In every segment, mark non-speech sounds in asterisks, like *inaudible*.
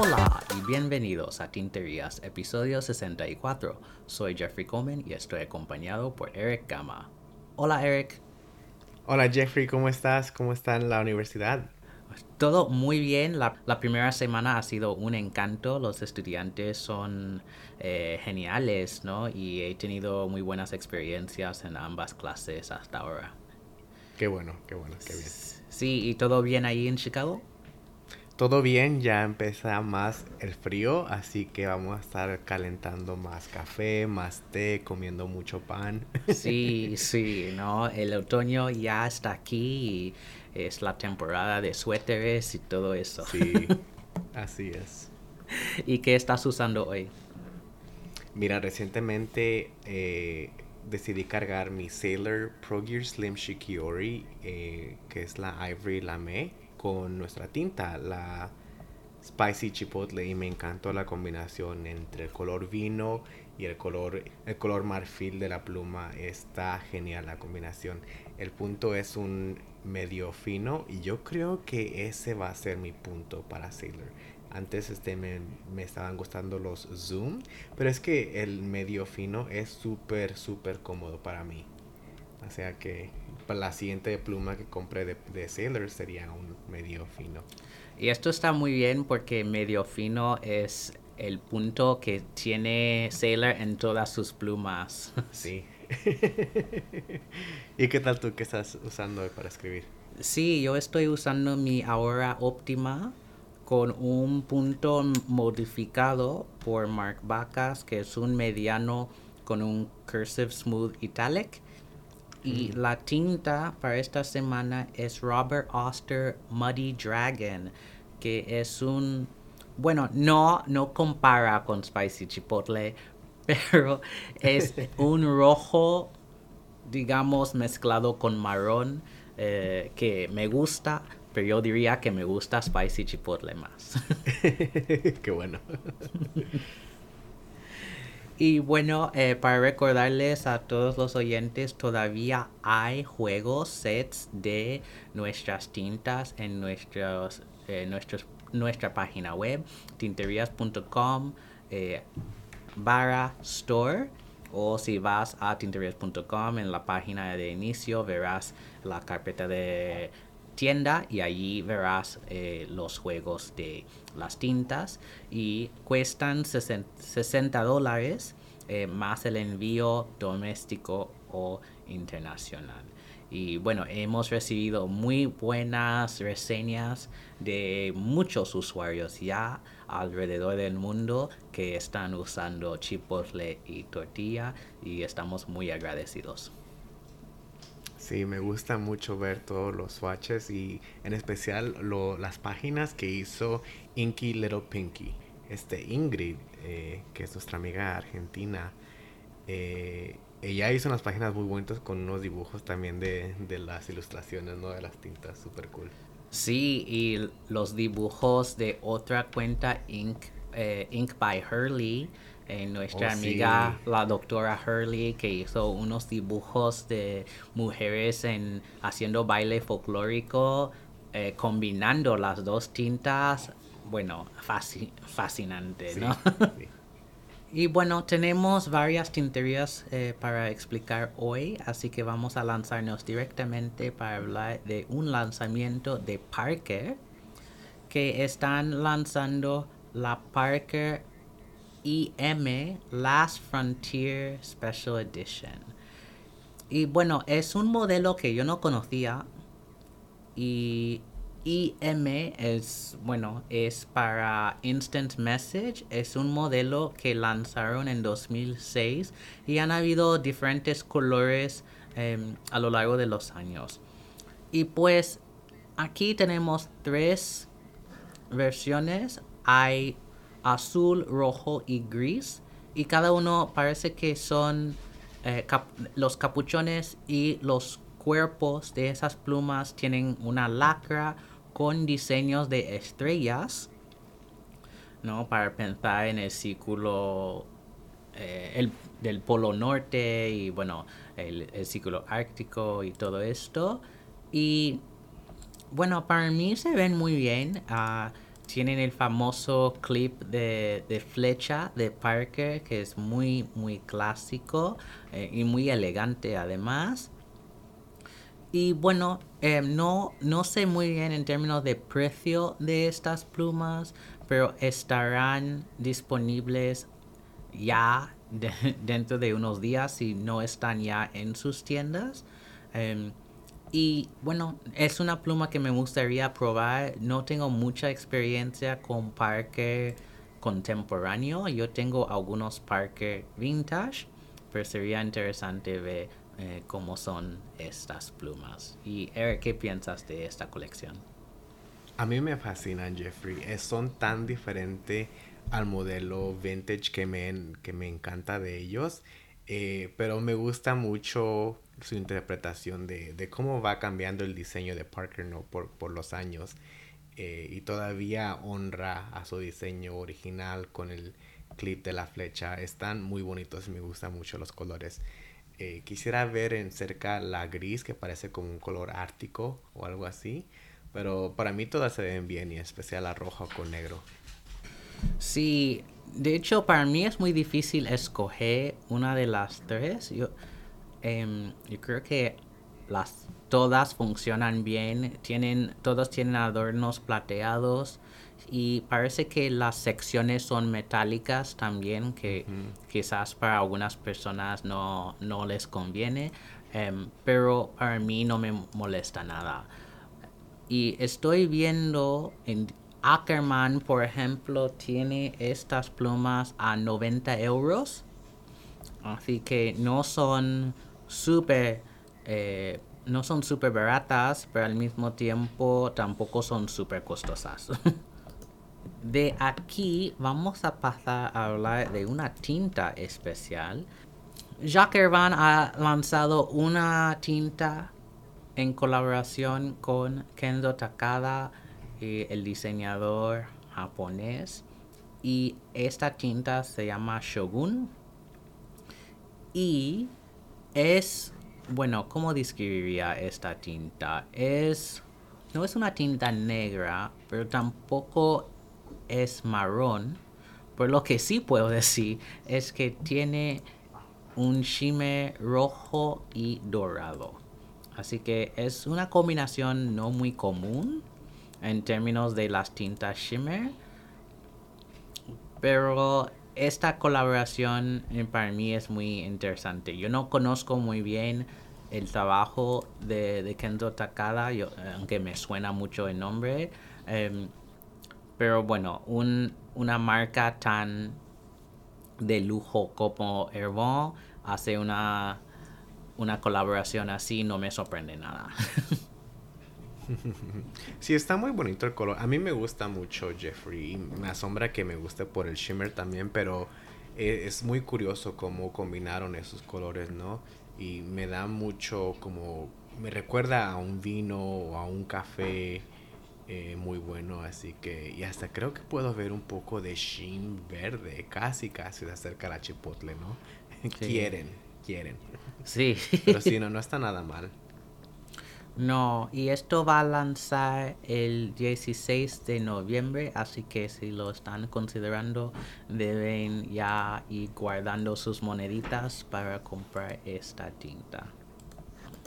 Hola y bienvenidos a Tinterías, episodio 64. Soy Jeffrey Coleman y estoy acompañado por Eric Gama. Hola Eric. Hola Jeffrey, ¿cómo estás? ¿Cómo está en la universidad? Todo muy bien. La, la primera semana ha sido un encanto. Los estudiantes son eh, geniales, ¿no? Y he tenido muy buenas experiencias en ambas clases hasta ahora. Qué bueno, qué bueno, qué bien. Sí, ¿y todo bien ahí en Chicago? Todo bien, ya empieza más el frío, así que vamos a estar calentando más café, más té, comiendo mucho pan. Sí, sí, ¿no? El otoño ya está aquí y es la temporada de suéteres y todo eso. Sí, *laughs* así es. ¿Y qué estás usando hoy? Mira, recientemente eh, decidí cargar mi Sailor Pro Gear Slim Shikiori, eh, que es la Ivory Lame, con nuestra tinta, la Spicy Chipotle, y me encantó la combinación entre el color vino y el color, el color marfil de la pluma. Está genial la combinación. El punto es un medio fino y yo creo que ese va a ser mi punto para Sailor. Antes este me, me estaban gustando los zoom, pero es que el medio fino es súper, súper cómodo para mí. O sea que para la siguiente pluma que compré de, de Sailor sería un medio fino. Y esto está muy bien porque medio fino es el punto que tiene Sailor en todas sus plumas. *laughs* Sí. *laughs* ¿Y qué tal tú que estás usando para escribir? Sí, yo estoy usando mi Aura Optima con un punto modificado por Mark Bacas, que es un mediano con un cursive smooth italic. Y la tinta para esta semana es Robert Oster Muddy Dragon, que es un... Bueno, no, no compara con Spicy Chipotle, pero es *laughs* un rojo, digamos, mezclado con marrón, eh, que me gusta, pero yo diría que me gusta Spicy Chipotle más. *laughs* Qué bueno. *laughs* Y bueno, eh, para recordarles a todos los oyentes, todavía hay juegos, sets de nuestras tintas en nuestros, eh, nuestros, nuestra página web, tinterias.com eh, barra store. O si vas a tinterias.com en la página de inicio verás la carpeta de tienda y allí verás eh, los juegos de las tintas y cuestan 60 dólares eh, más el envío doméstico o internacional. Y bueno, hemos recibido muy buenas reseñas de muchos usuarios ya alrededor del mundo que están usando chipotle y tortilla y estamos muy agradecidos. Sí, me gusta mucho ver todos los swatches y en especial lo, las páginas que hizo Inky Little Pinky. Este Ingrid, eh, que es nuestra amiga argentina, eh, ella hizo unas páginas muy bonitas con unos dibujos también de, de las ilustraciones, ¿no? De las tintas, super cool. Sí, y los dibujos de otra cuenta Ink, eh, Ink by Hurley, eh, nuestra Oh, amiga sí. la doctora Hurley que hizo unos dibujos de mujeres en haciendo baile folclórico eh, combinando las dos tintas bueno fasci- fascinante Sí, no sí. Y bueno tenemos varias tinterías eh, para explicar hoy así que vamos a lanzarnos directamente para hablar de un lanzamiento de Parker que están lanzando la Parker IM Last Frontier Special Edition. Y bueno, es un modelo que yo no conocía. Y IM es, bueno, es para Instant Message. Es un modelo que lanzaron en 2006 y han habido diferentes colores em, a lo largo de los años. Y pues aquí tenemos tres versiones. Hay azul, rojo y gris. Y cada uno parece que son eh, los capuchones y los cuerpos de esas plumas tienen una lacra con diseños de estrellas. ¿No? Para pensar en el círculo. eh, el, del Polo Norte y bueno, el, ciclo ártico y todo esto. Y bueno, para mí se ven muy bien. Ah, tienen el famoso clip de, flecha de Parker que es muy muy clásico eh, y muy elegante además. Y bueno, em, no, no sé muy bien en términos de precio de estas plumas, pero estarán disponibles ya *laughs* dentro de unos días si no están ya en sus tiendas. Em, y bueno, es una pluma que me gustaría probar. No tengo mucha experiencia con Parker contemporáneo. Yo tengo algunos Parker vintage, pero sería interesante ver eh, cómo son estas plumas. Y Eric, ¿qué piensas de esta colección? A mí me fascinan, Jeffrey. son tan diferentes al modelo vintage que me, que me encanta de ellos. Eh, pero me gusta mucho su interpretación de, cómo va cambiando el diseño de Parker ¿no? por, por los años. Eh, y todavía honra a su diseño original con el clip de la flecha. Están muy bonitos me gustan mucho los colores. Eh, quisiera ver en cerca la gris que parece como un color ártico o algo así. Pero para mí todas se ven bien y especial la roja con negro. Sí, de hecho para mí es muy difícil escoger una de las tres. Yo, em, yo creo que las todas funcionan bien. Tienen, todos tienen adornos plateados y parece que las secciones son metálicas también, que quizás para algunas personas no, no les conviene, em, pero para mí no me molesta nada. Y estoy viendo en Ackerman, por ejemplo, tiene estas plumas a 90 euros. Así que no son súper eh, no son súper baratas, pero al mismo tiempo tampoco son súper costosas. *laughs* De aquí vamos a pasar a hablar de una tinta especial. Jacques Herbin ha lanzado una tinta en colaboración con Kendo Takada, el diseñador japonés. Y esta tinta se llama Shogun. Y es, bueno, ¿cómo describiría esta tinta? Es, no es una tinta negra, pero tampoco es marrón. Pero lo que sí puedo decir es que tiene un shimmer rojo y dorado. Así que es una combinación no muy común en términos de las tintas shimmer. Pero esta colaboración eh, para mí es muy interesante. Yo no conozco muy bien el trabajo de, de Kendo Takada, aunque me suena mucho el nombre. Em, pero bueno, un, una marca tan de lujo como Herbon hace una, una colaboración así, no me sorprende nada. *laughs* Sí, está muy bonito el color. A mí me gusta mucho Jeffrey. Me asombra que me guste por el shimmer también, pero e, es muy curioso cómo combinaron esos colores, ¿no? Y me da mucho como... Me recuerda a un vino o a un café eh, muy bueno, así que... Y hasta creo que puedo ver un poco de sheen verde, casi, casi de acerca a la chipotle, ¿no? *laughs* quieren, quieren. Sí. Pero sí, *laughs* no, no está nada mal. No, y esto va a lanzar el 16 de noviembre, así que si lo están considerando, deben ya ir guardando sus moneditas para comprar esta tinta.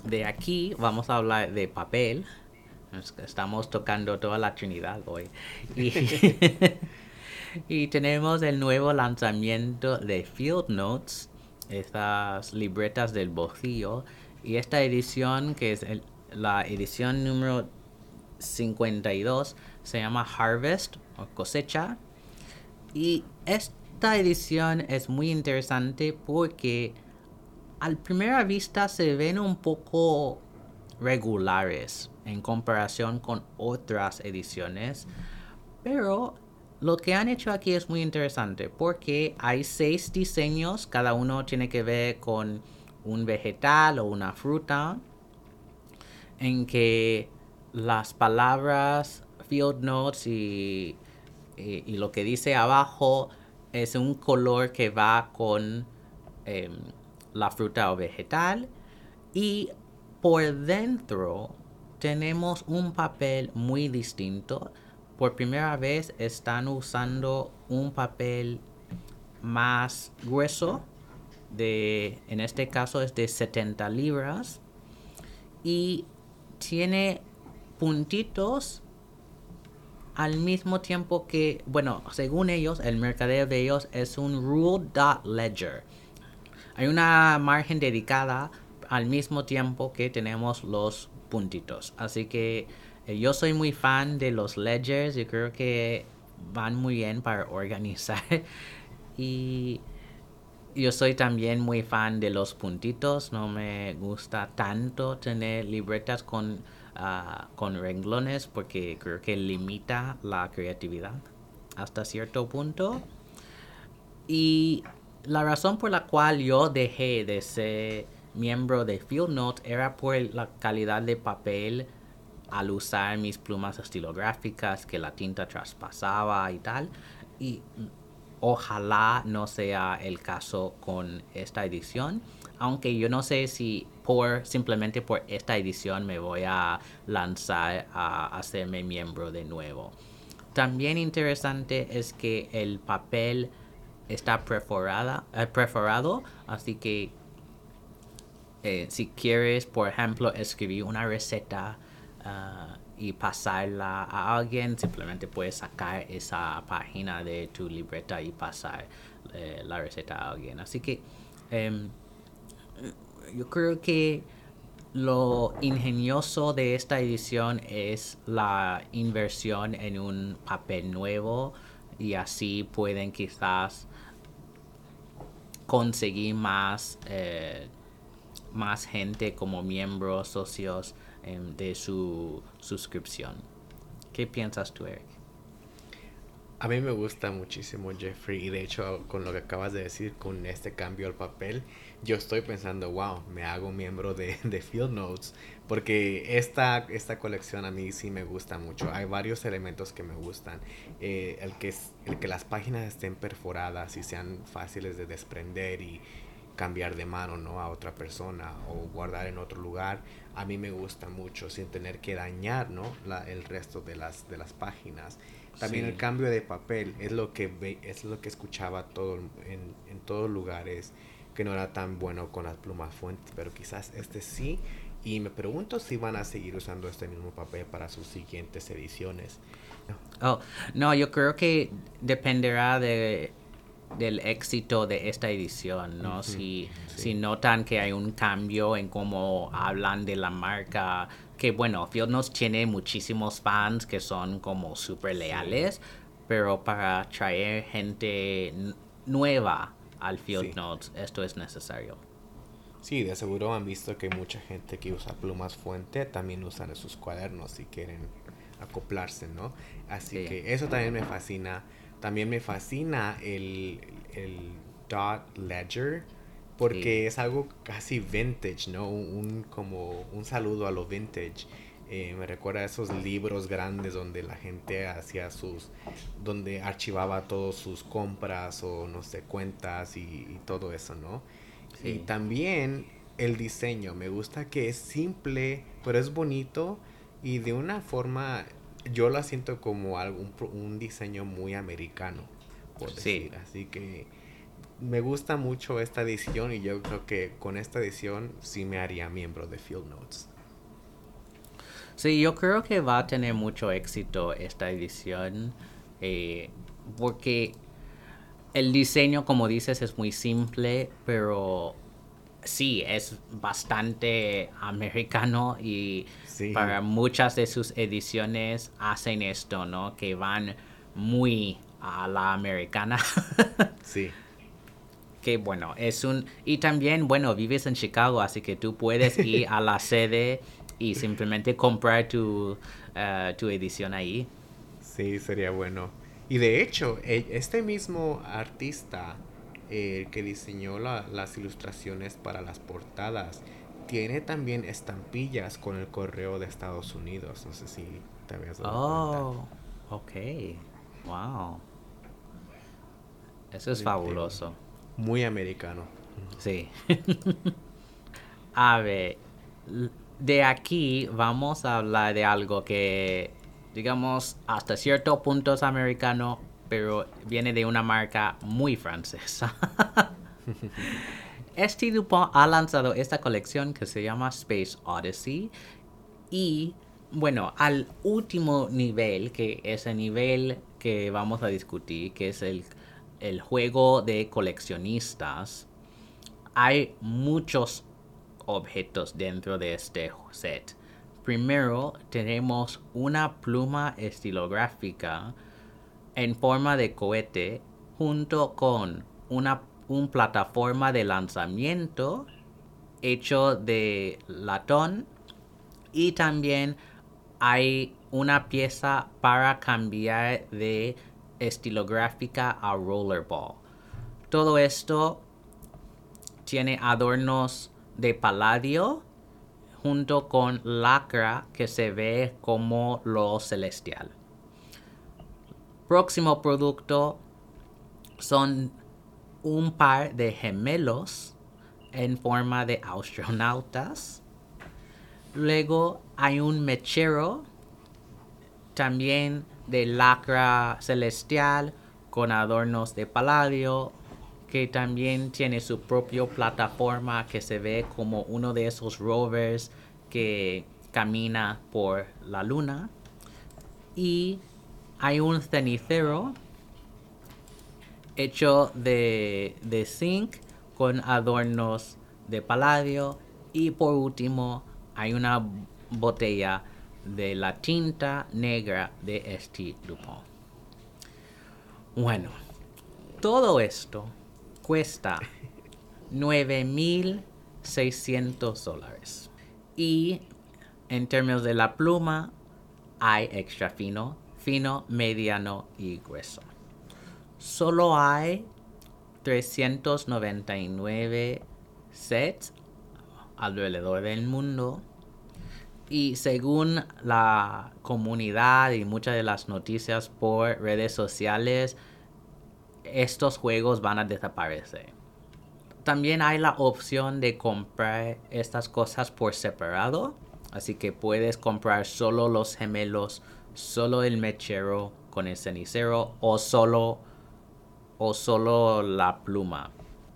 De aquí vamos a hablar de papel. Estamos tocando toda la Trinidad hoy. Y, *laughs* y tenemos el nuevo lanzamiento de Field Notes, estas libretas del bolsillo. Y esta edición, que es el, la edición número 52 se llama Harvest o cosecha. Y esta edición es muy interesante porque al primera vista se ven un poco regulares en comparación con otras ediciones. Pero lo que han hecho aquí es muy interesante porque hay seis diseños, cada uno tiene que ver con un vegetal o una fruta en que las palabras field notes y, lo que dice abajo es un color que va con em, la fruta o vegetal y por dentro tenemos un papel muy distinto. Por primera vez están usando un papel más grueso de, en este caso es de 70 libras y tiene puntitos al mismo tiempo que, bueno, según ellos, el mercadeo de ellos es un rule ledger. Hay una margen dedicada al mismo tiempo que tenemos los puntitos. Así que eh, yo soy muy fan de los ledgers y creo que van muy bien para organizar. *laughs* y yo soy también muy fan de los puntitos. No me gusta tanto tener libretas con, ah, con renglones porque creo que limita la creatividad hasta cierto punto. Y la razón por la cual yo dejé de ser miembro de Field Note era por la calidad de papel al usar mis plumas estilográficas que la tinta traspasaba y tal. Y Ojalá no sea el caso con esta edición. Aunque yo no sé si por simplemente por esta edición me voy a lanzar a hacerme miembro de nuevo. También interesante es que el papel está perforada, eh, perforado, así que eh, si quieres, por ejemplo, escribir una receta ah, y pasarla a alguien, simplemente puedes sacar esa página de tu libreta y pasar eh, la receta a alguien. Así que em, yo creo que lo ingenioso de esta edición es la inversión en un papel nuevo y así pueden quizás conseguir más, eh, más gente como miembros, socios Em, de su suscripción. ¿Qué piensas tú, Eric? A mí me gusta muchísimo Jeffrey y de hecho con lo que acabas de decir, con este cambio al papel, yo estoy pensando, wow, me hago miembro de, de Field Notes porque esta, esta colección a mí sí me gusta mucho. Hay varios elementos que me gustan. Eh, el, que, el que las páginas estén perforadas y sean fáciles de desprender y, cambiar de mano ¿no? a otra persona o guardar en otro lugar, a mí me gusta mucho sin tener que dañar ¿no? La, el resto de las, de las páginas. También el cambio de papel es lo que ve, es lo que escuchaba todo en, en todos lugares que no era tan bueno con las plumas fuentes, pero quizás este sí. Y me pregunto si van a seguir usando este mismo papel para sus siguientes ediciones. Oh, no, yo creo que dependerá de del éxito de esta edición, ¿no? si, si notan que hay un cambio en cómo hablan de la marca, que bueno, Field Notes tiene muchísimos fans que son como súper leales, pero para traer gente nueva al Field Notes, esto es necesario. Sí, de seguro han visto que mucha gente que usa plumas fuente también usan sus cuadernos si quieren acoplarse, ¿no? Así que eso también me fascina también me fascina el, dot ledger porque es algo casi vintage, ¿no? Un, como un saludo a lo vintage. Eh, me recuerda a esos libros grandes donde la gente hacía sus, donde archivaba todas sus compras o no sé, cuentas y, todo eso, ¿no? Y también el diseño, me gusta que es simple, pero es bonito y de una forma yo la siento como algún un diseño muy americano, por decir. Así que me gusta mucho esta edición y yo creo que con esta edición sí me haría miembro de Field Notes. Sí, yo creo que va a tener mucho éxito esta edición eh, porque el diseño, como dices, es muy simple, pero sí, es bastante americano y para muchas de sus ediciones hacen esto, ¿no? Que van muy a la americana. *laughs* sí. Que bueno, es un... Y también, bueno, vives en Chicago, así que tú puedes ir a la *laughs* sede y simplemente comprar tu, eh, tu edición ahí. Sí, sería bueno. Y de hecho, e, este mismo artista eh, que diseñó las ilustraciones para las portadas, tiene también estampillas con el correo de Estados Unidos. No sé si te habías dado oh, ok. Wow. Eso es fabuloso. Muy americano. Sí. *laughs* a ver, de aquí vamos a hablar de algo que, digamos, hasta cierto punto es americano, pero viene de una marca muy francesa. *laughs* Este Dupont ha lanzado esta colección que se llama Space Odyssey y bueno, al último nivel, que es el nivel que vamos a discutir, que es el, el juego de coleccionistas, hay muchos objetos dentro de este set. Primero tenemos una pluma estilográfica en forma de cohete junto con una un plataforma de lanzamiento hecho de latón y también hay una pieza para cambiar de estilográfica a rollerball. Todo esto tiene adornos de paladio junto con lacra que se ve como lo celestial. Próximo producto son un par de gemelos en forma de astronautas. Luego hay un mechero también de lacra celestial con adornos de paladio que también tiene su propia plataforma que se ve como uno de esos rovers que camina por la luna. Y hay un cenicero hecho de, de zinc con adornos de paladio. Y por último hay una botella de la tinta negra de este Dupont. Bueno, todo esto cuesta 9.600 dólares. Y en términos de la pluma, hay extra fino, fino, mediano y grueso. Solo hay 399 sets alrededor del mundo. Y según la comunidad y muchas de las noticias por redes sociales, estos juegos van a desaparecer. También hay la opción de comprar estas cosas por separado. Así que puedes comprar solo los gemelos, solo el mechero con el cenicero o solo, o solo la pluma.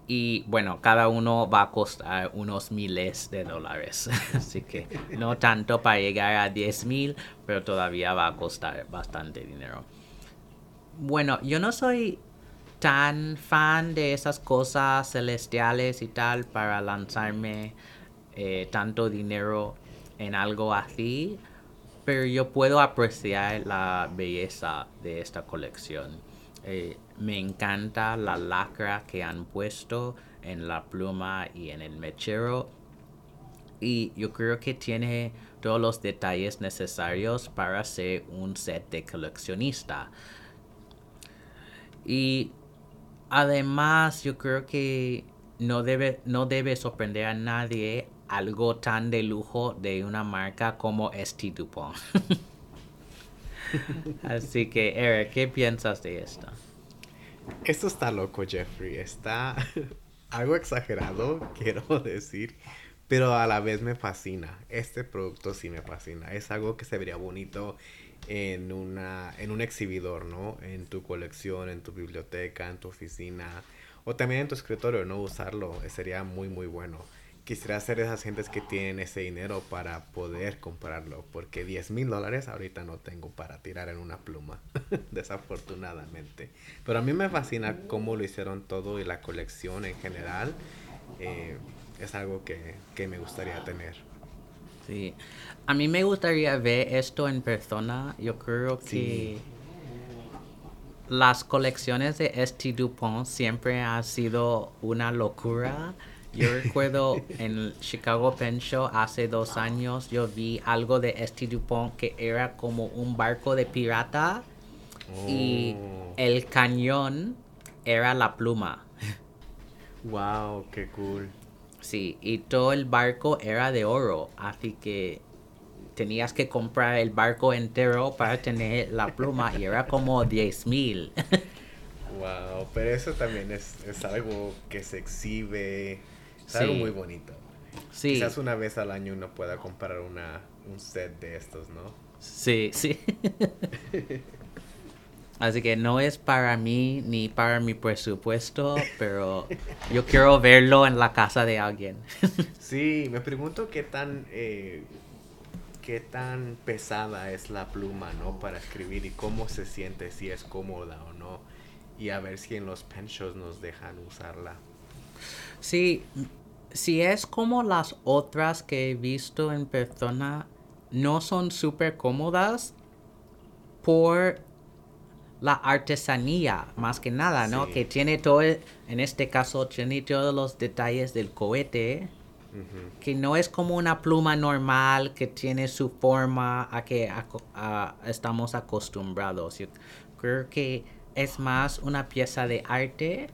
Y bueno, cada uno va a costar unos miles de dólares. *laughs* Así que no tanto para llegar a 10 mil, pero todavía va a costar bastante dinero. Bueno, yo no soy tan fan de esas cosas celestiales y tal para lanzarme eh, tanto dinero en algo así, pero yo puedo apreciar la belleza de esta colección. Eh, me encanta la lacra que han puesto en la pluma y en el mechero. Y yo creo que tiene todos los detalles necesarios para ser un set de coleccionista. Y Además, yo creo que no debe, no debe sorprender a nadie algo tan de lujo de una marca como Esti Dupont. *laughs* Así que, Eric, ¿qué piensas de esto? Esto está loco, Jeffrey. Está *laughs* algo exagerado, *laughs* quiero decir. Pero a la vez me fascina. Este producto sí me fascina. Es algo que se vería bonito en, una, en un exhibidor, ¿no? En tu colección, en tu biblioteca, en tu oficina o también en tu escritorio, ¿no? Usarlo eh, sería muy, muy bueno. Quisiera ser esas gentes que tienen ese dinero para poder comprarlo, porque 10 mil dólares ahorita no tengo para tirar en una pluma, *laughs* desafortunadamente. Pero a mí me fascina cómo lo hicieron todo y la colección en general. Eh, es algo que, que me gustaría tener. Sí. A mí me gustaría ver esto en persona. Yo creo que las colecciones de St. Dupont siempre han sido una locura. Yo *laughs* recuerdo en Chicago Pen Show hace dos años yo vi algo de St. Dupont que era como un barco de pirata y oh. el cañón era la pluma. *laughs* Wow, qué cool. Sí, y todo el barco era de oro, así que tenías que comprar el barco entero para tener la pluma y era como 10 mil. *laughs* Wow, pero eso también es, es algo que se exhibe, es algo muy bonito. Sí, Quizás una vez al año uno pueda comprar una, un set de estos, ¿no? sí, sí. *laughs* Así que no es para mí ni para mi presupuesto, pero yo quiero verlo en la casa de alguien. *laughs* Sí, me pregunto qué tan, eh, qué tan pesada es la pluma, ¿no? Para escribir y cómo se siente, si es cómoda o no. Y a ver si en los pen shows nos dejan usarla. Sí, si es como las otras que he visto en persona, no son súper cómodas por la artesanía, más que nada, ¿no? Sí. Que tiene todo, el- en este caso, tiene todos los detalles del cohete, que no es como una pluma normal que tiene su forma a que aco- a- estamos acostumbrados. Yo creo que es más una pieza de arte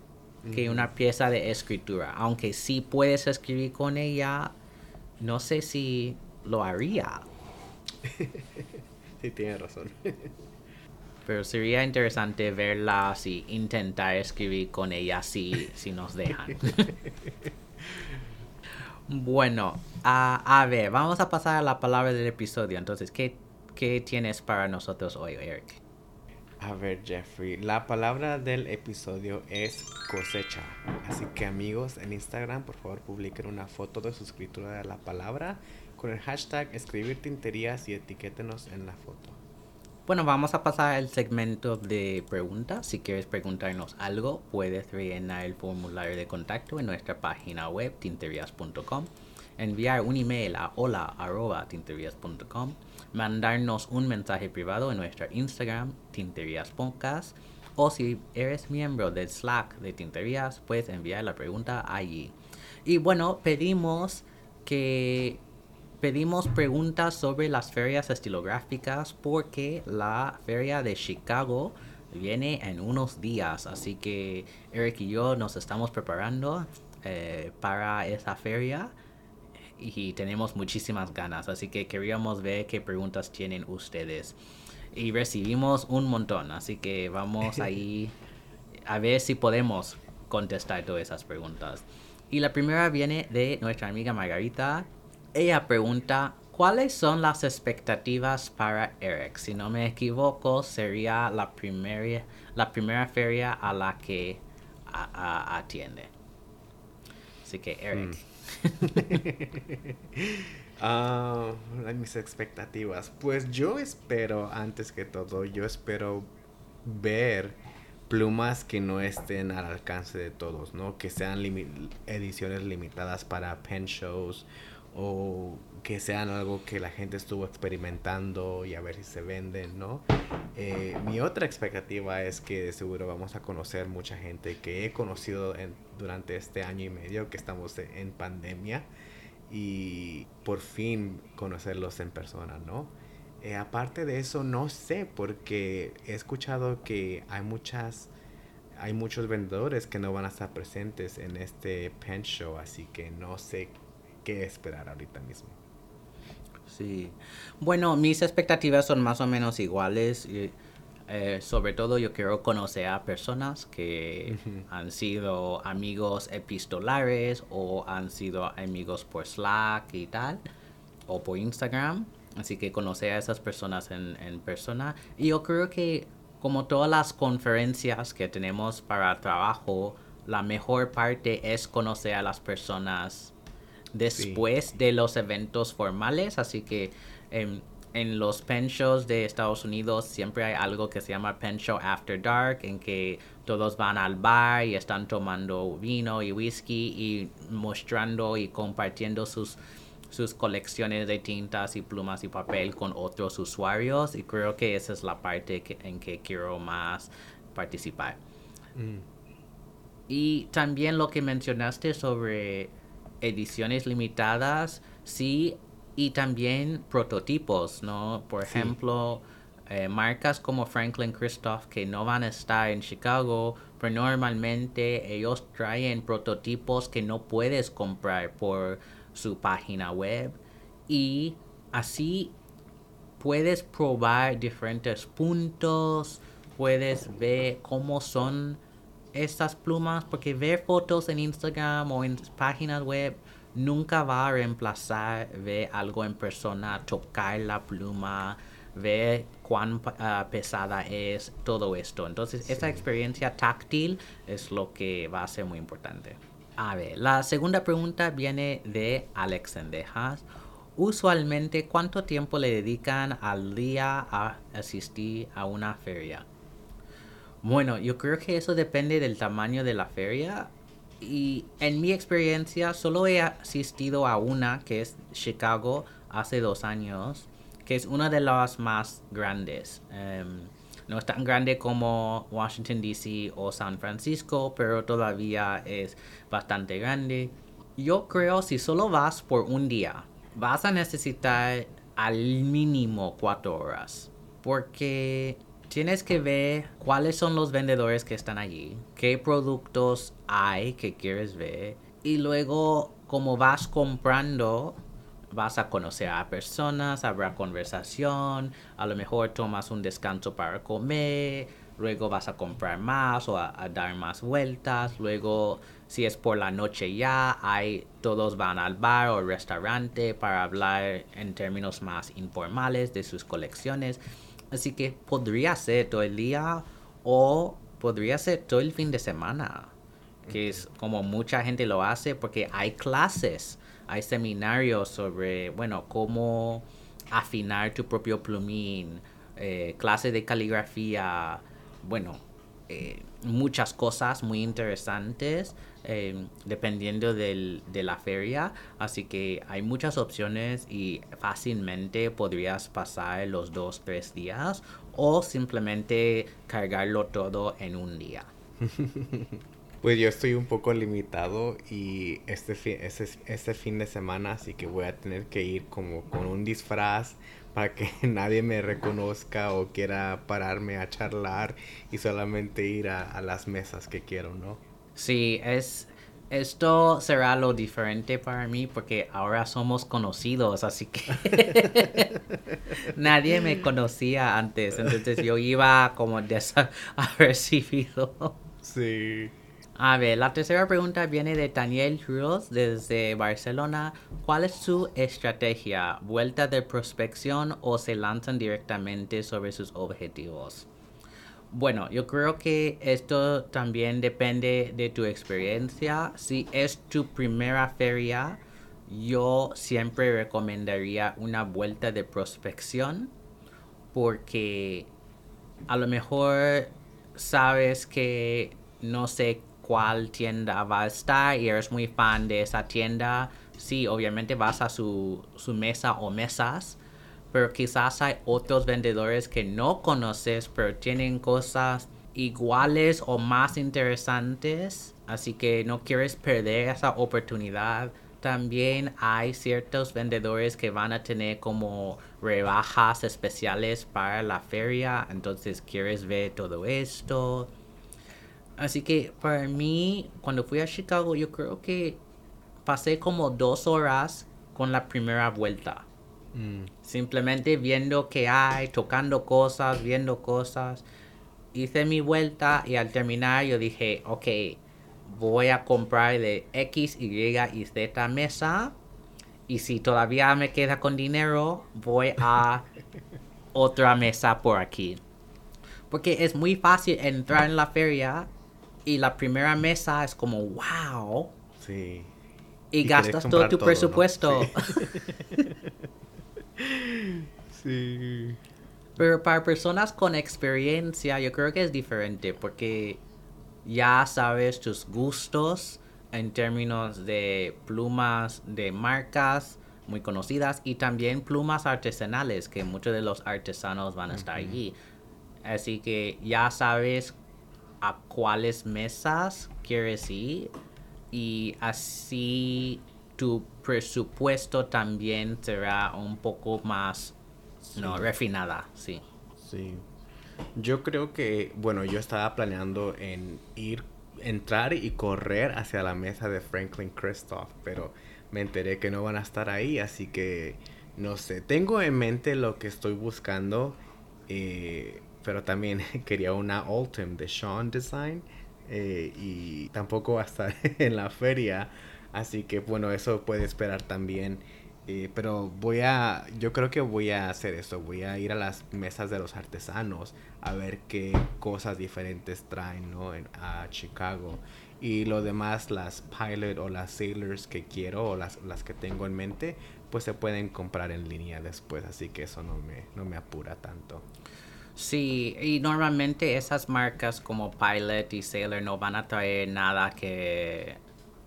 que una pieza de escritura. Aunque sí puedes escribir con ella, no sé si lo haría. *laughs* Sí, tiene razón. *laughs* Pero sería interesante verla si intentar escribir con ella si, si nos dejan. *laughs* bueno, a, a ver, vamos a pasar a la palabra del episodio. Entonces, ¿qué, qué tienes para nosotros hoy, Eric? A ver, Jeffrey, la palabra del episodio es cosecha. Así que amigos, en Instagram, por favor, publiquen una foto de su escritura de la palabra con el hashtag escribir tinterías y etiquétenos en la foto. Bueno, vamos a pasar al segmento de preguntas. Si quieres preguntarnos algo, puedes rellenar el formulario de contacto en nuestra página web tinterias.com, enviar un email a hola@tinterias.com, mandarnos un mensaje privado en nuestra Instagram Tinterías Podcast o si eres miembro del Slack de Tinterías, puedes enviar la pregunta allí. Y bueno, pedimos que pedimos preguntas sobre las ferias estilográficas porque la feria de Chicago viene en unos días. Así que Eric y yo nos estamos preparando eh, para esa feria y tenemos muchísimas ganas. Así que queríamos ver qué preguntas tienen ustedes. Y recibimos un montón. Así que vamos *laughs* ahí a ver si podemos contestar todas esas preguntas. Y la primera viene de nuestra amiga Margarita. Ella pregunta, ¿cuáles son las expectativas para Eric? Si no me equivoco, sería la primera, la primera feria a la que a- a- atiende. Así que Eric. Ah, *laughs* las- mis expectativas. Pues yo espero, antes que todo, yo espero ver plumas que no estén al alcance de todos, ¿no? Que sean ediciones limitadas para pen shows o que sean algo que la gente estuvo experimentando y a ver si se venden, ¿no? Eh, mi otra expectativa es que de seguro vamos a conocer mucha gente que he conocido durante este año y medio que estamos en pandemia y por fin conocerlos en persona, ¿no? Eh, aparte de eso, no sé, porque he escuchado que hay muchas, hay muchos vendedores que no van a estar presentes en este pen show, así que no sé qué esperar ahorita mismo. Sí. Bueno, mis expectativas son más o menos iguales. y, eh, sobre todo yo quiero conocer a personas que han sido amigos epistolares o han sido amigos por Slack y tal, o por Instagram. Así que conocer a esas personas en, en persona. Y yo creo que como todas las conferencias que tenemos para trabajo, la mejor parte es conocer a las personas después de los eventos formales. Así que en los pen shows de Estados Unidos siempre hay algo que se llama Pen Show After Dark, en que todos van al bar y están tomando vino y whisky y mostrando y compartiendo sus sus colecciones de tintas y plumas y papel con otros usuarios y creo que esa es la parte que- en que quiero más participar. Mm. Y también lo que mencionaste sobre ediciones limitadas, sí, y también prototipos, ¿no? Por Sí. ejemplo, eh, marcas como Franklin Christoph que no van a estar en Chicago, pero normalmente ellos traen prototipos que no puedes comprar por su página web y así puedes probar diferentes puntos, puedes ver cómo son estas plumas porque ver fotos en Instagram o en páginas web nunca va a reemplazar ver algo en persona, tocar la pluma, ver cuán ah, pesada es todo esto. Entonces, esa experiencia táctil es lo que va a ser muy importante. A ver, la segunda pregunta viene de Alex Sendejas. Usualmente, ¿cuánto tiempo le dedican al día a asistir a una feria? Bueno, yo creo que eso depende del tamaño de la feria. Y en mi experiencia, solo he asistido a una, que es Chicago, hace dos años, que es una de las más grandes. Em, no es tan grande como Washington, D.C. o San Francisco, pero todavía es bastante grande. Yo creo si solo vas por un día, vas a necesitar al mínimo cuatro horas. Porque tienes que ver cuáles son los vendedores que están allí, qué productos hay que quieres ver y luego como vas comprando vas a conocer a personas, habrá conversación, a lo mejor tomas un descanso para comer, luego vas a comprar más o a, dar más vueltas, luego si es por la noche ya, hay todos van al bar o restaurante para hablar en términos más informales de sus colecciones. Así que podría ser todo el día o podría ser todo el fin de semana, que es como mucha gente lo hace porque hay clases, hay seminarios sobre, bueno, cómo afinar tu propio plumín, eh, clases de caligrafía, bueno, eh, muchas cosas muy interesantes Em, dependiendo del, de la feria. Así que hay muchas opciones y fácilmente podrías pasar los dos, tres días o simplemente cargarlo todo en un día. *laughs* Pues yo estoy un poco limitado y este fin, este, este fin de semana así que voy a tener que ir como con un disfraz para que *laughs* nadie me reconozca o quiera pararme a charlar y solamente ir a, a las mesas que quiero, ¿no? Sí, es esto será lo diferente para mí porque ahora somos conocidos, así que *laughs* nadie me conocía antes, entonces yo iba como desapercibido. *laughs* Sí. A ver, la tercera pregunta viene de Daniel Cruz desde Barcelona. ¿Cuál es su estrategia? ¿Vuelta de prospección o se lanzan directamente sobre sus objetivos? Bueno, yo creo que esto también depende de tu experiencia. Si es tu primera feria, yo siempre recomendaría una vuelta de prospección porque a lo mejor sabes que no sé cuál tienda va a estar y eres muy fan de esa tienda. Sí, obviamente vas a su, su mesa o mesas pero quizás hay otros vendedores que no conoces, pero tienen cosas iguales o más interesantes, así que no quieres perder esa oportunidad. También hay ciertos vendedores que van a tener como rebajas especiales para la feria, entonces quieres ver todo esto. Así que para mí, cuando fui a Chicago, yo creo que pasé como dos horas con la primera vuelta. Mm. Simplemente viendo qué hay, tocando cosas, viendo cosas. Hice mi vuelta y al terminar yo dije, ok, voy a comprar de X, Y y Z mesa. Y si todavía me queda con dinero, voy a *laughs* otra mesa por aquí. Porque es muy fácil entrar en la feria y la primera mesa es como, wow. Sí. Y, gastas todo tu presupuesto. Sí. *laughs* Pero para personas con experiencia, yo creo que es diferente porque ya sabes tus gustos en términos de plumas de marcas muy conocidas y también plumas artesanales que muchos de los artesanos van a estar allí. Así que ya sabes a cuáles mesas quieres ir y así tu presupuesto también será un poco más no, refinada, sí. Sí. Yo creo que, bueno, yo estaba planeando en ir, entrar y correr hacia la mesa de Franklin Christoph, pero me enteré que no van a estar ahí, así que no sé. Tengo en mente lo que estoy buscando, eh, pero también *laughs* quería una Ultim de Sean Design eh, y tampoco va a estar *laughs* en la feria. Así que bueno, eso puede esperar también. Eh, pero voy a, yo creo que voy a hacer eso, voy a ir a las mesas de los artesanos a ver qué cosas diferentes traen ¿no? a Chicago. Y lo demás, las pilot o las sailors que quiero o las, las que tengo en mente, pues se pueden comprar en línea después, así que eso no me, no me apura tanto. Sí, y normalmente esas marcas como Pilot y Sailor no van a traer nada que,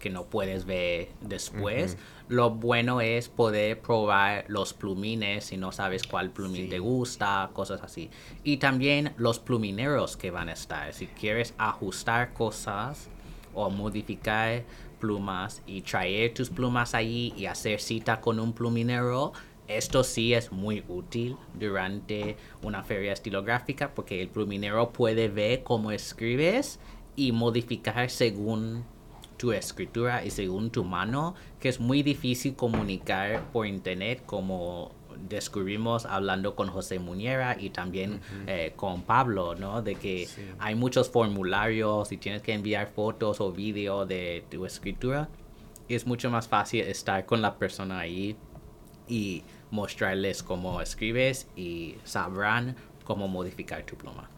que no puedes ver después. Lo bueno es poder probar los plumines si no sabes cuál plumín te gusta, cosas así. Y también los plumineros que van a estar. Si quieres ajustar cosas o modificar plumas y traer tus plumas allí y hacer cita con un pluminero, esto sí es muy útil durante una feria estilográfica porque el pluminero puede ver cómo escribes y modificar según tu escritura y según tu mano, que es muy difícil comunicar por internet como descubrimos hablando con José Muñera y también eh, con Pablo, ¿no? De que hay muchos formularios y tienes que enviar fotos o vídeos de tu escritura. es mucho más fácil estar con la persona ahí y mostrarles cómo escribes y sabrán cómo modificar tu pluma.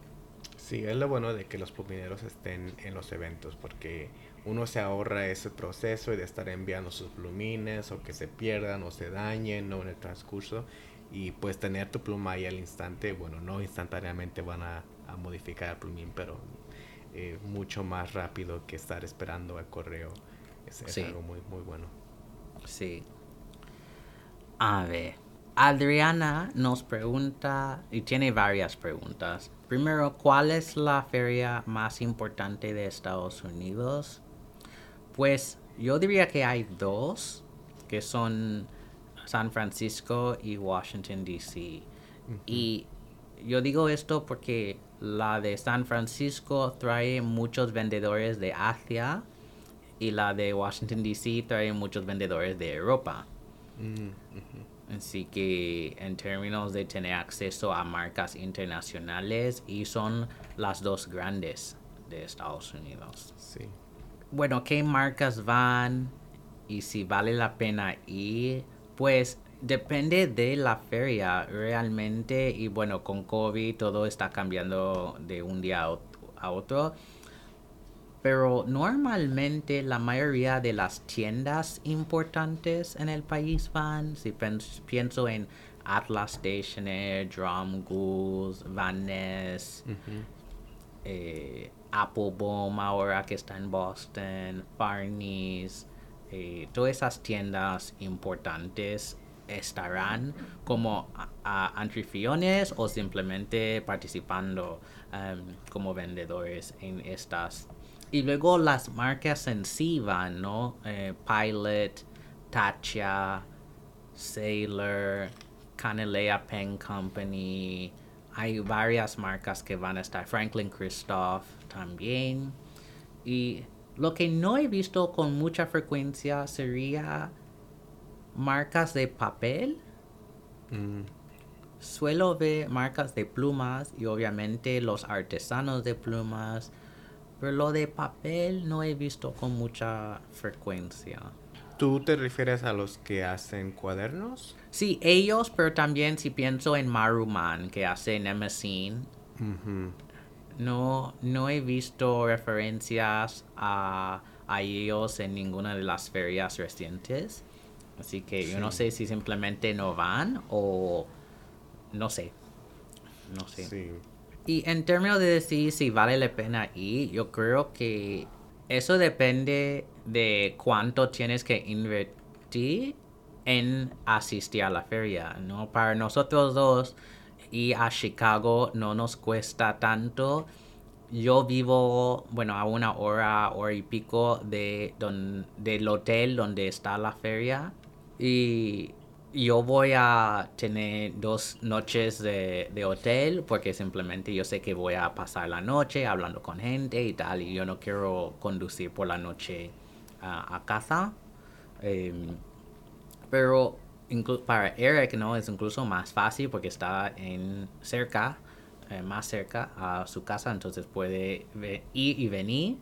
Sí, es lo bueno de que los plumineros estén en los eventos porque uno se ahorra ese proceso de estar enviando sus plumines o que se pierdan o se dañen ¿no? en el transcurso y pues tener tu pluma ahí al instante, bueno, no instantáneamente van a, modificar el plumín, pero eh, mucho más rápido que estar esperando el correo. Es, algo muy, muy bueno. Sí. A ver, Adriana nos pregunta, y tiene varias preguntas. Primero, ¿cuál es la feria más importante de Estados Unidos? Pues yo diría que hay dos, que son San Francisco y Washington, D.C. Y yo digo esto porque la de San Francisco trae muchos vendedores de Asia y la de Washington, D.C. trae muchos vendedores de Europa. Mm, Así que en términos de tener acceso a marcas internacionales y son las dos grandes de Estados Unidos. Sí bueno, qué marcas van y si vale la pena ir, pues depende de la feria realmente. Y bueno, con COVID todo está cambiando de un día a otro. Pero normalmente la mayoría de las tiendas importantes en el país van, si pienso en Atlas Stationer, Drum Ghouls, Van Ness, eh, Applebaum ahora que está en Boston, Barney's, eh, todas esas tiendas importantes estarán como anfitriones o simplemente participando em, como vendedores en estas. Y luego las marcas en sí van, ¿no? Eh, Pilot, Tatcha, Sailor, Canelea Pen Company. Hay varias marcas que van a estar. Franklin Christoph también. Y lo que no he visto con mucha frecuencia sería marcas de papel. Mm. Suelo ver marcas de plumas y obviamente los artesanos de plumas. Pero lo de papel no he visto con mucha frecuencia. ¿Tú te refieres a los que hacen cuadernos? Sí, ellos, pero también si pienso en Maruman, que hace Nemesis. No, no he visto referencias a, ellos en ninguna de las ferias recientes. Así que yo no sé si simplemente no van o no sé. No sé. Y en términos de decir si vale la pena ir, yo creo que eso depende de cuánto tienes que invertir en asistir a la feria, ¿no? Para nosotros dos y a Chicago no nos cuesta tanto. Yo vivo, bueno, a una hora, hora y pico de del hotel donde está la feria. Y yo voy a tener dos noches de, hotel porque simplemente yo sé que voy a pasar la noche hablando con gente y tal. Y yo no quiero conducir por la noche a casa. Em, pero para Eric, ¿no? Es incluso más fácil porque está en cerca, eh, más cerca a su casa, entonces puede ir y venir.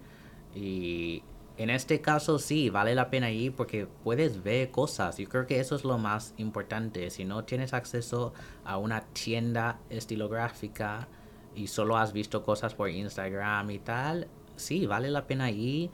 Y en este caso sí, vale la pena ir porque puedes ver cosas. Yo creo que eso es lo más importante. Si no tienes acceso a una tienda estilográfica y solo has visto cosas por Instagram y tal, sí, vale la pena ir.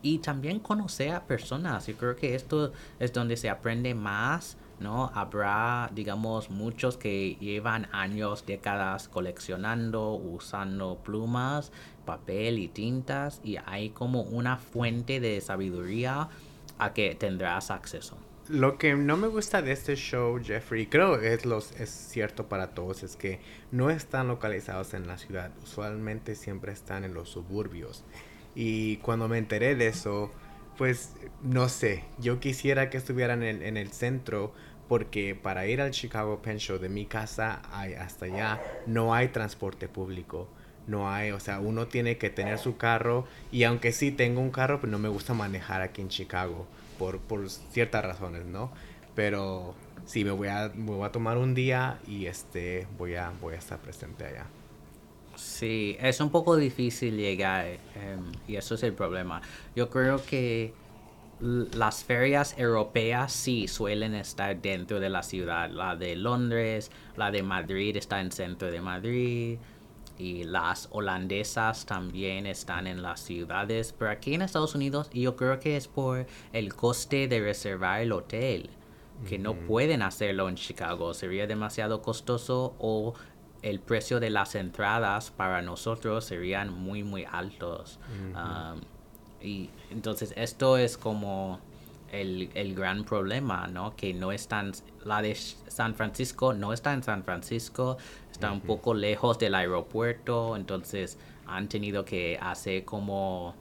Y también conocer a personas. Yo creo que esto es donde se aprende más ¿no? Habrá, digamos, muchos que llevan años, décadas coleccionando, usando plumas, papel y tintas y hay como una fuente de sabiduría a que tendrás acceso. Lo que no me gusta de este show, Jeffrey, creo es, los, es cierto para todos, es que no están localizados en la ciudad. Usualmente siempre están en los suburbios. Y cuando me enteré de eso, pues no sé, yo quisiera que estuvieran en el centro porque para ir al Chicago Pen Show de mi casa hasta allá no hay transporte público. No hay, o sea, uno tiene que tener su carro y aunque sí tengo un carro, pues no me gusta manejar aquí en Chicago por, por ciertas razones, ¿no? Pero sí, me voy, a, me voy a tomar un día y este, voy, a, voy a estar presente allá. Sí, es un poco difícil llegar em, y eso es el problema. Yo creo que las ferias europeas sí suelen estar dentro de la ciudad. La de Londres, la de Madrid está en centro de Madrid y las holandesas también están en las ciudades. Pero aquí en Estados Unidos yo creo que es por el coste de reservar el hotel, que no pueden hacerlo en Chicago. Sería demasiado costoso o el precio de las entradas para nosotros serían muy muy altos. Y entonces esto es como el, gran problema, ¿no? Que no están, la de San Francisco no está en San Francisco, está un poco lejos del aeropuerto, entonces han tenido que hacer como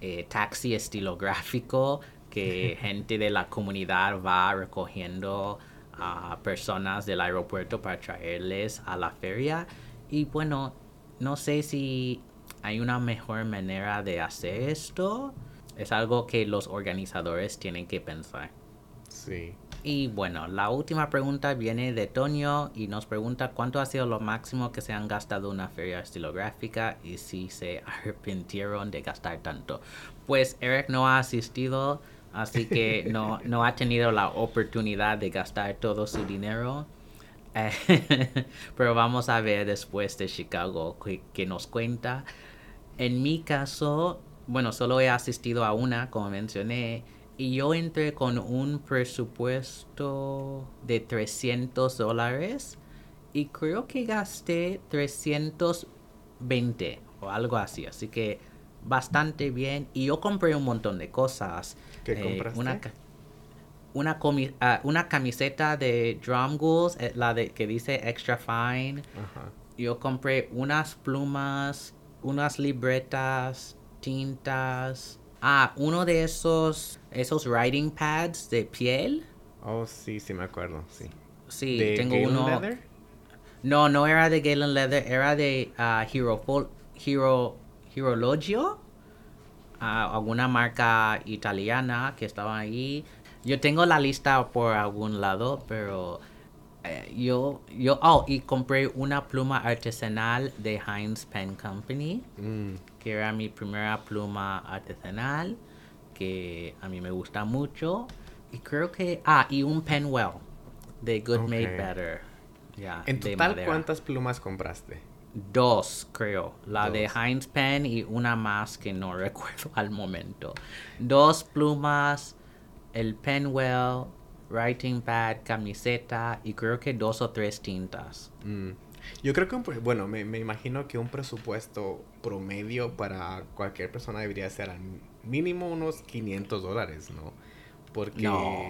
eh, taxi estilográfico que *laughs* gente de la comunidad va recogiendo a personas del aeropuerto para traerles a la feria. Y bueno, no sé si hay una mejor manera de hacer esto. Es algo que los organizadores tienen que pensar. Sí. Y bueno, la última pregunta viene de Toño y nos pregunta cuánto ha sido lo máximo que se han gastado en una feria estilográfica y si se *laughs* arrepintieron de gastar tanto. Pues Eric no ha asistido, así que no, *laughs* no ha tenido la oportunidad de gastar todo su dinero. *laughs* Pero vamos a ver después de Chicago que nos cuenta. En mi caso, bueno, solo he asistido a una, como mencioné, y yo entré con un presupuesto de 300 dólares y creo que gasté 320 o algo así, así que bastante bien. Y yo compré un montón de cosas. ¿Qué eh, compraste? Una, una, ah, una, camiseta de Drum Ghouls, eh, la de que dice Extra Fine. Yo compré unas plumas unas libretas, tintas. Ah, uno de esos, esos writing pads de piel. Oh, sí, sí me acuerdo, sí. Sí, tengo uno. Leather? No, no era de Galen Leather, era de uh, Hero, Hero, Hirologio. Uh, alguna marca italiana que estaba ahí. Yo tengo la lista por algún lado, pero eh, yo, yo, oh, y compré una pluma artesanal de Heinz Pen Company, mm. Que era mi primera pluma artesanal, que a mí me gusta mucho. Y creo que, ah, y un Penwell de Good Made Better. ¿En total cuántas plumas compraste? Dos, creo. La de Heinz Pen y una más que no *laughs* recuerdo al momento. Dos plumas, el Penwell, writing pad, camiseta y creo que dos o tres tintas. Mm. Yo creo que, bueno, me, me, imagino que un presupuesto promedio para cualquier persona debería ser al mínimo unos 500 dólares, ¿no? Porque... No.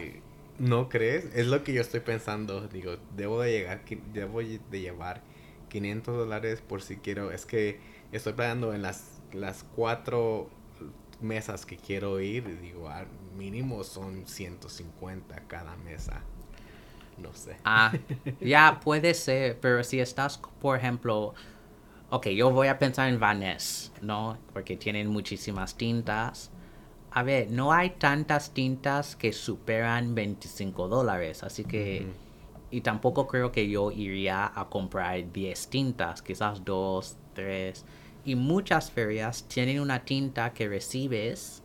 ¿No crees? Es lo que yo estoy pensando. Digo, debo de llegar, debo de llevar 500 dólares por si quiero. Es que estoy planeando en las, las cuatro mesas que quiero ir, digo, al mínimo son 150 cada mesa. No sé. Ah, ya puede ser, pero si estás, por ejemplo, ok, yo voy a pensar en Vanessa, ¿no? Porque tienen muchísimas tintas. A ver, no hay tantas tintas que superan 25 dólares, así que... Y tampoco creo que yo iría a comprar 10 tintas, quizás 2, 3 Y muchas ferias tienen una tinta que recibes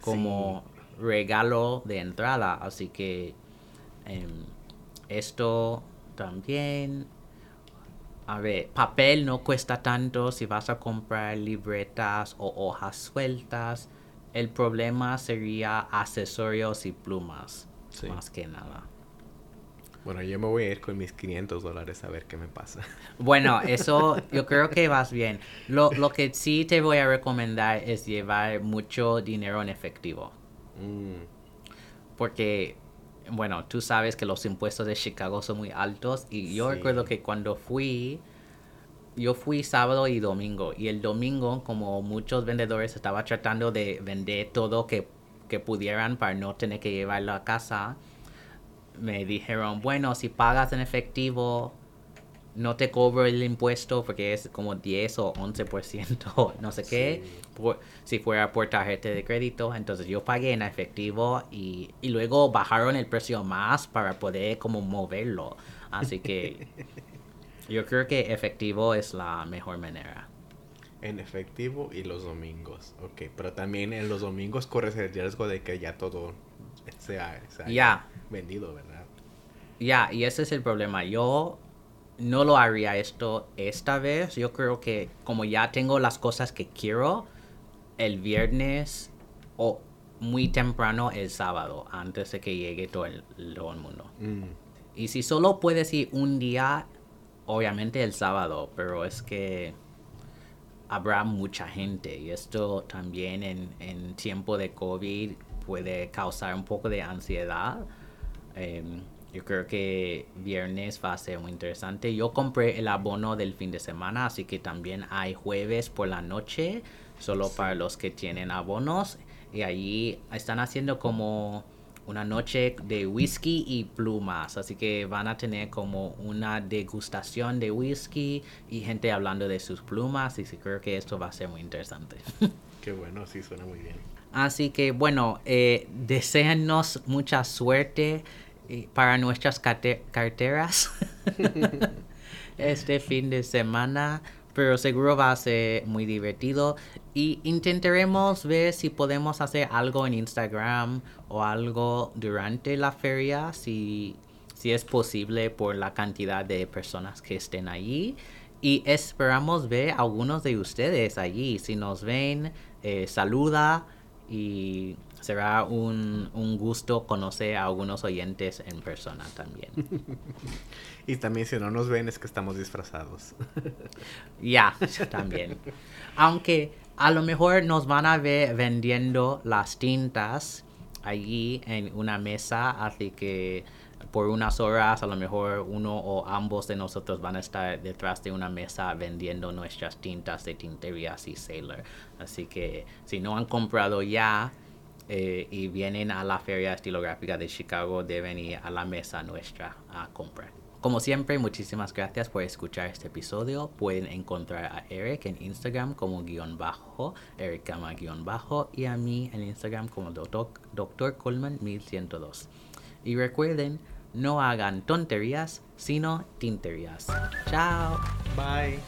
como regalo de entrada. Así que em, esto también. A ver, papel no cuesta tanto si vas a comprar libretas o hojas sueltas. El problema sería accesorios y plumas, más que nada. Bueno, yo me voy a ir con mis 500 dólares a ver qué me pasa. *laughs* Bueno, *laughs* eso yo creo que vas bien. Lo, lo que sí te voy a recomendar es llevar mucho dinero en efectivo. Mm. Porque bueno, tú sabes que los impuestos de Chicago son muy altos y yo recuerdo que cuando fui, yo fui sábado y domingo y el domingo como muchos vendedores estaban tratando de vender todo que, que pudieran para no tener que llevarlo a casa, me dijeron, bueno, si pagas en efectivo, no te cobro el impuesto porque es como 10 o 11%, *laughs* no sé qué, si fuera por tarjeta de crédito. Entonces yo pagué en efectivo y, y, luego bajaron el precio más para poder como moverlo. Así que *laughs* yo creo que efectivo es la mejor manera. En efectivo y los domingos, ok. Pero también en los domingos corres el riesgo de que ya todo sea, sea vendido, ¿verdad? Ya, y ese es el problema. Yo no lo haría esto esta vez. Yo creo que como ya tengo las cosas que quiero, el viernes o muy temprano el sábado, antes de que llegue todo el, mundo. Mm. Y si solo puedes ir un día, obviamente el sábado, pero es que habrá mucha gente y esto también en, en tiempo de COVID puede causar un poco de ansiedad. Em, yo creo que viernes va a ser muy interesante. Yo compré el abono del fin de semana, así que también hay jueves por la noche, solo para los que tienen abonos. Y allí están haciendo como una noche de whisky y plumas. Así que van a tener como una degustación de whisky y gente hablando de sus plumas. Y sí, creo que esto va a ser muy interesante. *laughs* Qué bueno, sí, suena muy bien. Así que bueno, eh, mucha suerte para nuestras carteras *laughs* este fin de semana, pero seguro va a ser muy divertido y intentaremos ver si podemos hacer algo en Instagram o algo durante la feria, si, si es posible por la cantidad de personas que estén allí. Y esperamos ver a algunos de ustedes allí. Si nos ven, eh, saluda y será un, gusto conocer a algunos oyentes en persona también. *laughs* y también si no nos ven es que estamos disfrazados. *laughs* ya, también. Aunque a lo mejor nos van a ver vendiendo las tintas allí en una mesa, así que por unas horas a lo mejor uno o ambos de nosotros van a estar detrás de una mesa vendiendo nuestras tintas de tinterías y Sailor. Así que si no han comprado ya, eh, y vienen a la Feria Estilográfica de Chicago, deben ir a la mesa nuestra a comprar. Como siempre, muchísimas gracias por escuchar este episodio. Pueden encontrar a Eric en Instagram como guion bajo, Eric guion bajo, y a mí en Instagram como Doctor, Coleman 1102. Y recuerden, no hagan tonterías, sino tinterías. Chao. Bye.